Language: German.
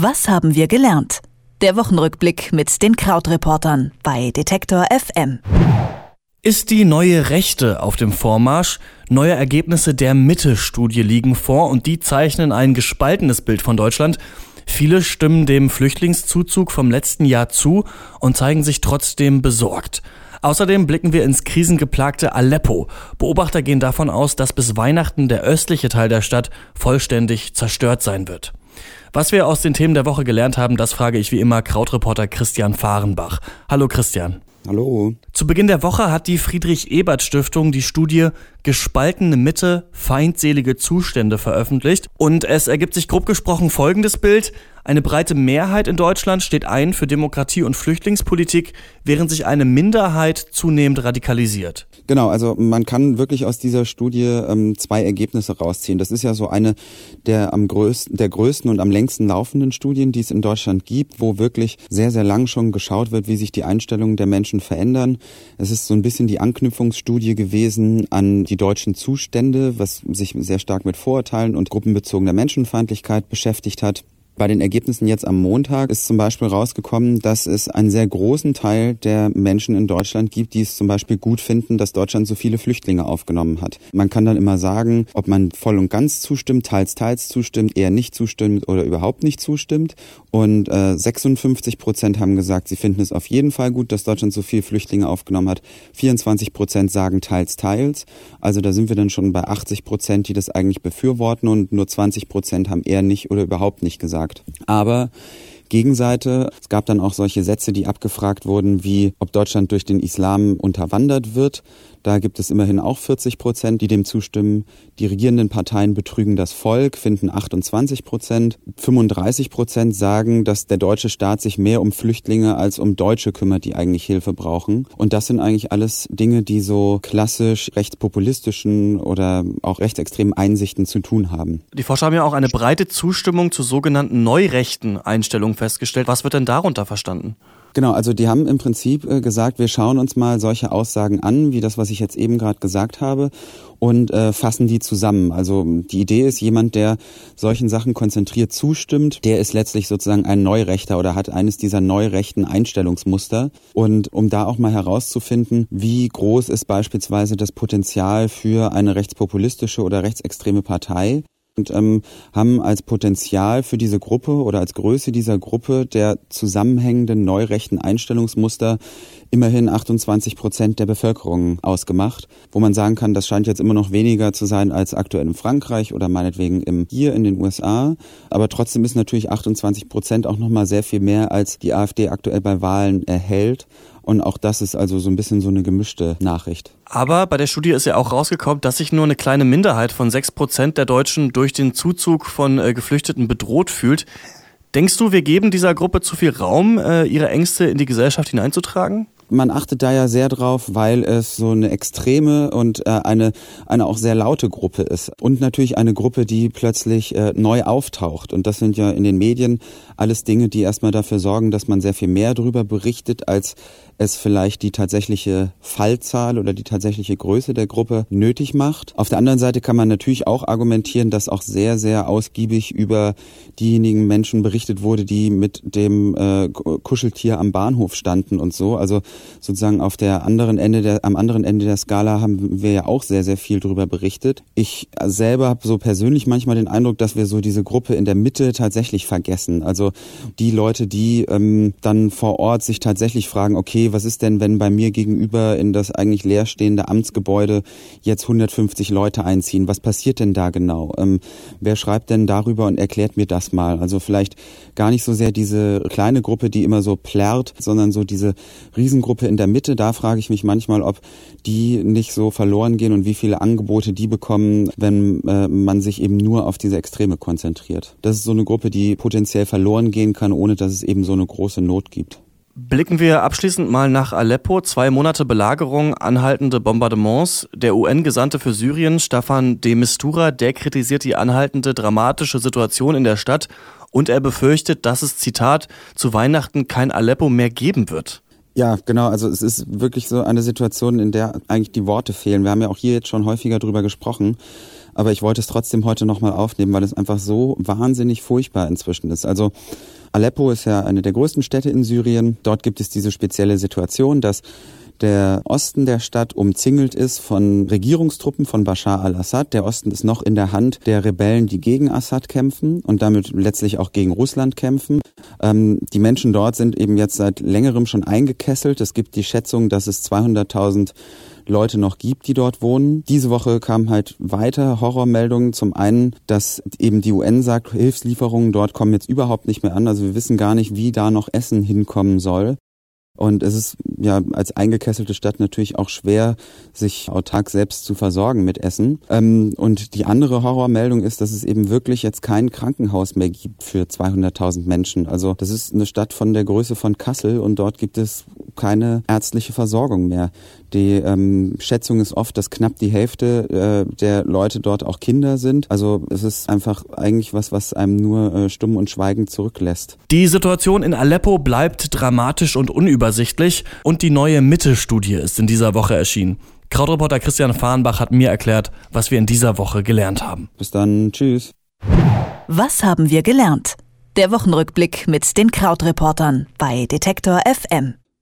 Was haben wir gelernt? Der Wochenrückblick mit den Krautreportern bei Detektor FM. Ist die neue Rechte auf dem Vormarsch? Neue Ergebnisse der Mitte-Studie liegen vor und die zeichnen ein gespaltenes Bild von Deutschland. Viele stimmen dem Flüchtlingszuzug vom letzten Jahr zu und zeigen sich trotzdem besorgt. Außerdem blicken wir ins krisengeplagte Aleppo. Beobachter gehen davon aus, dass bis Weihnachten der östliche Teil der Stadt vollständig zerstört sein wird. Was wir aus den Themen der Woche gelernt haben, das frage ich wie immer Krautreporter Christian Fahrenbach. Hallo Christian. Hallo. Zu Beginn der Woche hat die Friedrich-Ebert-Stiftung die Studie Gespaltene Mitte, feindselige Zustände veröffentlicht. Und es ergibt sich grob gesprochen folgendes Bild. Eine breite Mehrheit in Deutschland steht ein für Demokratie und Flüchtlingspolitik, während sich eine Minderheit zunehmend radikalisiert. Genau, also man kann wirklich aus dieser Studie ähm, zwei Ergebnisse rausziehen. Das ist ja so eine der am größten, der größten und am längsten laufenden Studien, die es in Deutschland gibt, wo wirklich sehr, sehr lang schon geschaut wird, wie sich die Einstellungen der Menschen verändern. Es ist so ein bisschen die Anknüpfungsstudie gewesen an die deutschen Zustände, was sich sehr stark mit Vorurteilen und gruppenbezogener Menschenfeindlichkeit beschäftigt hat. Bei den Ergebnissen jetzt am Montag ist zum Beispiel rausgekommen, dass es einen sehr großen Teil der Menschen in Deutschland gibt, die es zum Beispiel gut finden, dass Deutschland so viele Flüchtlinge aufgenommen hat. Man kann dann immer sagen, ob man voll und ganz zustimmt, teils, teils zustimmt, eher nicht zustimmt oder überhaupt nicht zustimmt. Und äh, 56 Prozent haben gesagt, sie finden es auf jeden Fall gut, dass Deutschland so viele Flüchtlinge aufgenommen hat. 24 Prozent sagen teils, teils. Also da sind wir dann schon bei 80 Prozent, die das eigentlich befürworten und nur 20 Prozent haben eher nicht oder überhaupt nicht gesagt gesagt. Aber Gegenseite. Es gab dann auch solche Sätze, die abgefragt wurden, wie ob Deutschland durch den Islam unterwandert wird. Da gibt es immerhin auch 40 Prozent, die dem zustimmen. Die regierenden Parteien betrügen das Volk, finden 28 Prozent. 35 Prozent sagen, dass der deutsche Staat sich mehr um Flüchtlinge als um Deutsche kümmert, die eigentlich Hilfe brauchen. Und das sind eigentlich alles Dinge, die so klassisch rechtspopulistischen oder auch rechtsextremen Einsichten zu tun haben. Die Forscher haben ja auch eine breite Zustimmung zur sogenannten neurechten Einstellung festgestellt. Was wird denn darunter verstanden? Genau, also die haben im Prinzip äh, gesagt, wir schauen uns mal solche Aussagen an, wie das, was ich jetzt eben gerade gesagt habe, und äh, fassen die zusammen. Also die Idee ist, jemand, der solchen Sachen konzentriert zustimmt, der ist letztlich sozusagen ein Neurechter oder hat eines dieser neurechten Einstellungsmuster. Und um da auch mal herauszufinden, wie groß ist beispielsweise das Potenzial für eine rechtspopulistische oder rechtsextreme Partei, und ähm, haben als Potenzial für diese Gruppe oder als Größe dieser Gruppe der zusammenhängenden neurechten Einstellungsmuster immerhin 28 Prozent der Bevölkerung ausgemacht, wo man sagen kann, das scheint jetzt immer noch weniger zu sein als aktuell in Frankreich oder meinetwegen im, hier in den USA. Aber trotzdem ist natürlich 28 Prozent auch nochmal sehr viel mehr, als die AfD aktuell bei Wahlen erhält. Und auch das ist also so ein bisschen so eine gemischte Nachricht. Aber bei der Studie ist ja auch rausgekommen, dass sich nur eine kleine Minderheit von sechs Prozent der Deutschen durch den Zuzug von äh, Geflüchteten bedroht fühlt. Denkst du, wir geben dieser Gruppe zu viel Raum, äh, ihre Ängste in die Gesellschaft hineinzutragen? Man achtet da ja sehr drauf, weil es so eine extreme und äh, eine, eine auch sehr laute Gruppe ist. Und natürlich eine Gruppe, die plötzlich äh, neu auftaucht. Und das sind ja in den Medien alles Dinge, die erstmal dafür sorgen, dass man sehr viel mehr darüber berichtet, als es vielleicht die tatsächliche Fallzahl oder die tatsächliche Größe der Gruppe nötig macht. Auf der anderen Seite kann man natürlich auch argumentieren, dass auch sehr, sehr ausgiebig über diejenigen Menschen berichtet wurde, die mit dem äh, Kuscheltier am Bahnhof standen und so. Also sozusagen auf der anderen Ende der, am anderen Ende der Skala haben wir ja auch sehr, sehr viel darüber berichtet. Ich selber habe so persönlich manchmal den Eindruck, dass wir so diese Gruppe in der Mitte tatsächlich vergessen. Also die Leute, die ähm, dann vor Ort sich tatsächlich fragen, okay, was ist denn, wenn bei mir gegenüber in das eigentlich leerstehende Amtsgebäude jetzt 150 Leute einziehen? Was passiert denn da genau? Ähm, wer schreibt denn darüber und erklärt mir das mal? Also vielleicht gar nicht so sehr diese kleine Gruppe, die immer so plärrt, sondern so diese Riesengruppe in der Mitte. Da frage ich mich manchmal, ob die nicht so verloren gehen und wie viele Angebote die bekommen, wenn äh, man sich eben nur auf diese Extreme konzentriert. Das ist so eine Gruppe, die potenziell verloren gehen kann, ohne dass es eben so eine große Not gibt. Blicken wir abschließend mal nach Aleppo. Zwei Monate Belagerung, anhaltende Bombardements. Der UN-Gesandte für Syrien, Staffan de Mistura, der kritisiert die anhaltende dramatische Situation in der Stadt und er befürchtet, dass es, Zitat, zu Weihnachten kein Aleppo mehr geben wird. Ja, genau. Also es ist wirklich so eine Situation, in der eigentlich die Worte fehlen. Wir haben ja auch hier jetzt schon häufiger drüber gesprochen. aber ich wollte es trotzdem heute nochmal aufnehmen, weil es einfach so wahnsinnig furchtbar inzwischen ist. Also Aleppo ist ja eine der größten Städte in Syrien. Dort gibt es diese spezielle Situation, dass der Osten der Stadt umzingelt ist von Regierungstruppen von Bashar al-Assad. Der Osten ist noch in der Hand der Rebellen, die gegen Assad kämpfen und damit letztlich auch gegen Russland kämpfen. Ähm, die Menschen dort sind eben jetzt seit längerem schon eingekesselt. Es gibt die Schätzung, dass es 200.000 Leute noch gibt, die dort wohnen. Diese Woche kamen halt weiter Horrormeldungen. Zum einen, dass eben die UN sagt, Hilfslieferungen dort kommen jetzt überhaupt nicht mehr an. Also wir wissen gar nicht, wie da noch Essen hinkommen soll. Und es ist ja als eingekesselte Stadt natürlich auch schwer, sich autark selbst zu versorgen mit Essen. Ähm, und die andere Horrormeldung ist, dass es eben wirklich jetzt kein Krankenhaus mehr gibt für 200.000 Menschen. Also das ist eine Stadt von der Größe von Kassel und dort gibt es keine ärztliche Versorgung mehr. Die ähm, Schätzung ist oft, dass knapp die Hälfte äh, der Leute dort auch Kinder sind. Also es ist einfach eigentlich was, was einem nur äh, stumm und schweigend zurücklässt. Die Situation in Aleppo bleibt dramatisch und unübersichtlich und die neue Mitte-Studie ist in dieser Woche erschienen. Krautreporter Christian Fahrenbach hat mir erklärt, was wir in dieser Woche gelernt haben. Bis dann, tschüss. Was haben wir gelernt? Der Wochenrückblick mit den Krautreportern bei Detektor FM.